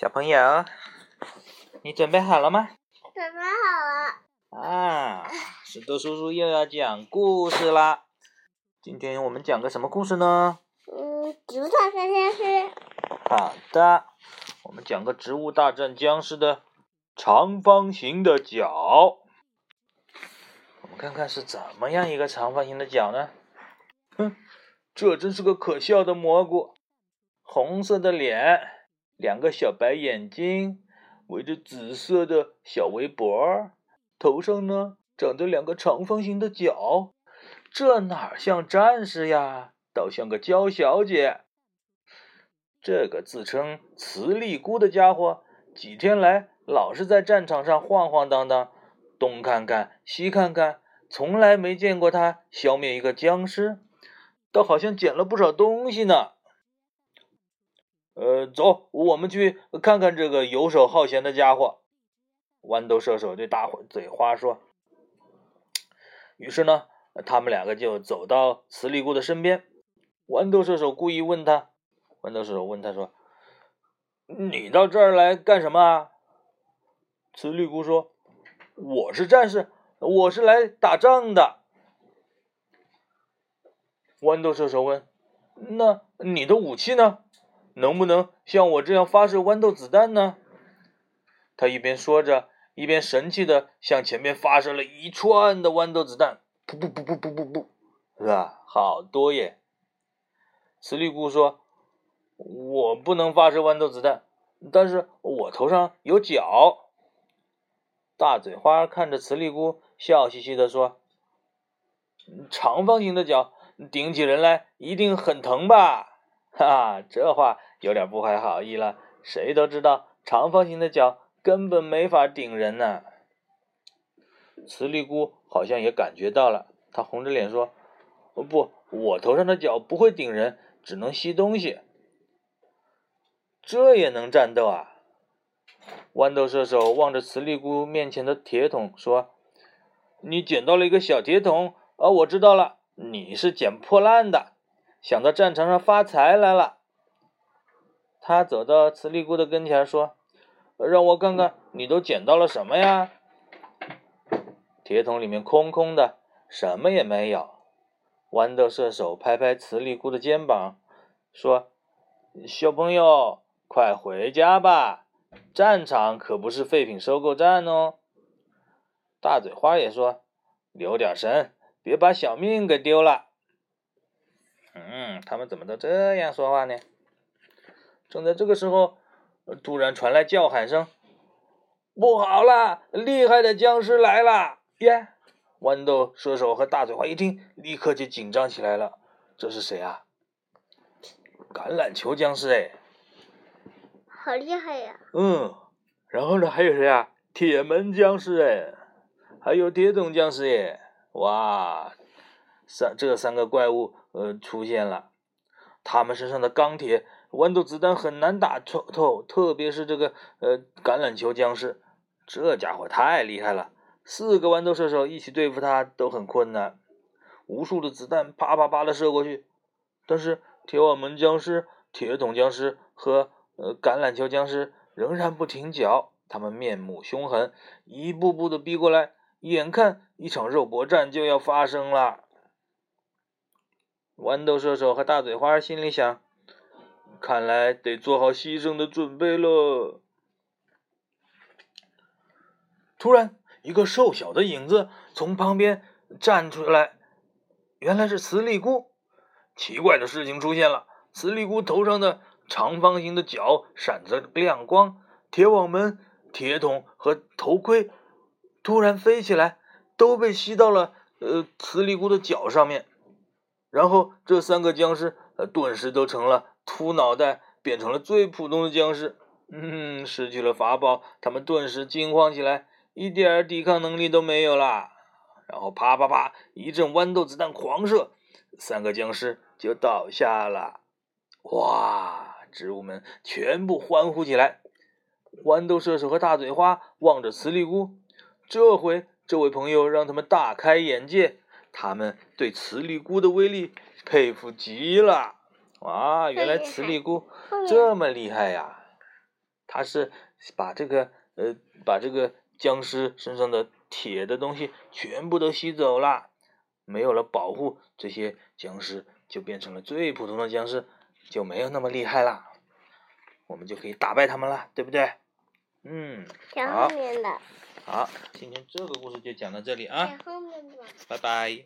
小朋友，你准备好了吗？准备好了。啊，石头叔叔又要讲故事啦。今天我们讲个什么故事呢？嗯，植物大战僵尸。好的，我们讲个植物大战僵尸的长方形的角。我们看看是怎么样一个长方形的角呢？哼，这真是个可笑的蘑菇，红色的脸。两个小白眼睛，围着紫色的小围脖，头上呢长着两个长方形的角，这哪像战士呀，倒像个娇小姐。这个自称磁力菇的家伙，几天来老是在战场上晃晃荡荡，东看看西看看，从来没见过他消灭一个僵尸，倒好像捡了不少东西呢。呃，走，我们去看看这个游手好闲的家伙。豌豆射手对大嘴花说。于是呢，他们两个就走到磁力菇的身边。豌豆射手故意问他，豌豆射手问他说：“你到这儿来干什么啊？”磁力菇说：“我是战士，我是来打仗的。”豌豆射手问：“那你的武器呢？”能不能像我这样发射豌豆子弹呢？他一边说着，一边神气的向前面发射了一串的豌豆子弹，噗噗噗噗噗噗噗，是吧？好多耶！磁力菇说：“我不能发射豌豆子弹，但是我头上有角。”大嘴花看着磁力菇，笑嘻嘻的说：“长方形的角顶起人来一定很疼吧？”哈 哈，这话有点不怀好意了。谁都知道，长方形的脚根本没法顶人呢。磁力菇好像也感觉到了，他红着脸说：“哦不，我头上的角不会顶人，只能吸东西。这也能战斗啊？”豌豆射手望着磁力菇面前的铁桶说：“你捡到了一个小铁桶，啊，我知道了，你是捡破烂的。”想到战场上发财来了，他走到磁力菇的跟前说：“让我看看你都捡到了什么呀？”铁桶里面空空的，什么也没有。豌豆射手拍拍磁力菇的肩膀，说：“小朋友，快回家吧，战场可不是废品收购站哦。”大嘴花也说：“留点神，别把小命给丢了。”嗯，他们怎么都这样说话呢？正在这个时候，突然传来叫喊声：“不好了，厉害的僵尸来了！”耶！豌豆射手和大嘴花一听，立刻就紧张起来了。这是谁啊？橄榄球僵尸哎！好厉害呀！嗯，然后呢？还有谁啊？铁门僵尸哎，还有铁桶僵尸耶！哇，三这三个怪物。呃，出现了，他们身上的钢铁豌豆子弹很难打透透，特别是这个呃橄榄球僵尸，这家伙太厉害了，四个豌豆射手一起对付他都很困难，无数的子弹啪啪啪的射过去，但是铁网门僵尸、铁桶僵尸和呃橄榄球僵尸仍然不停脚，他们面目凶狠，一步步的逼过来，眼看一场肉搏战就要发生了。豌豆射手和大嘴花心里想：“看来得做好牺牲的准备了。”突然，一个瘦小的影子从旁边站出来，原来是磁力菇。奇怪的事情出现了：磁力菇头上的长方形的角闪着亮光，铁网门、铁桶和头盔突然飞起来，都被吸到了呃磁力菇的脚上面。然后这三个僵尸，呃，顿时都成了秃脑袋，变成了最普通的僵尸。嗯，失去了法宝，他们顿时惊慌起来，一点抵抗能力都没有啦。然后啪啪啪，一阵豌豆子弹狂射，三个僵尸就倒下了。哇！植物们全部欢呼起来。豌豆射手和大嘴花望着磁力菇，这回这位朋友让他们大开眼界。他们对磁力菇的威力佩服极了，哇！原来磁力菇这么厉害呀！它是把这个呃把这个僵尸身上的铁的东西全部都吸走了，没有了保护，这些僵尸就变成了最普通的僵尸，就没有那么厉害了，我们就可以打败他们了，对不对？嗯，讲好后面的，好，今天这个故事就讲到这里啊，讲，后面的。拜拜。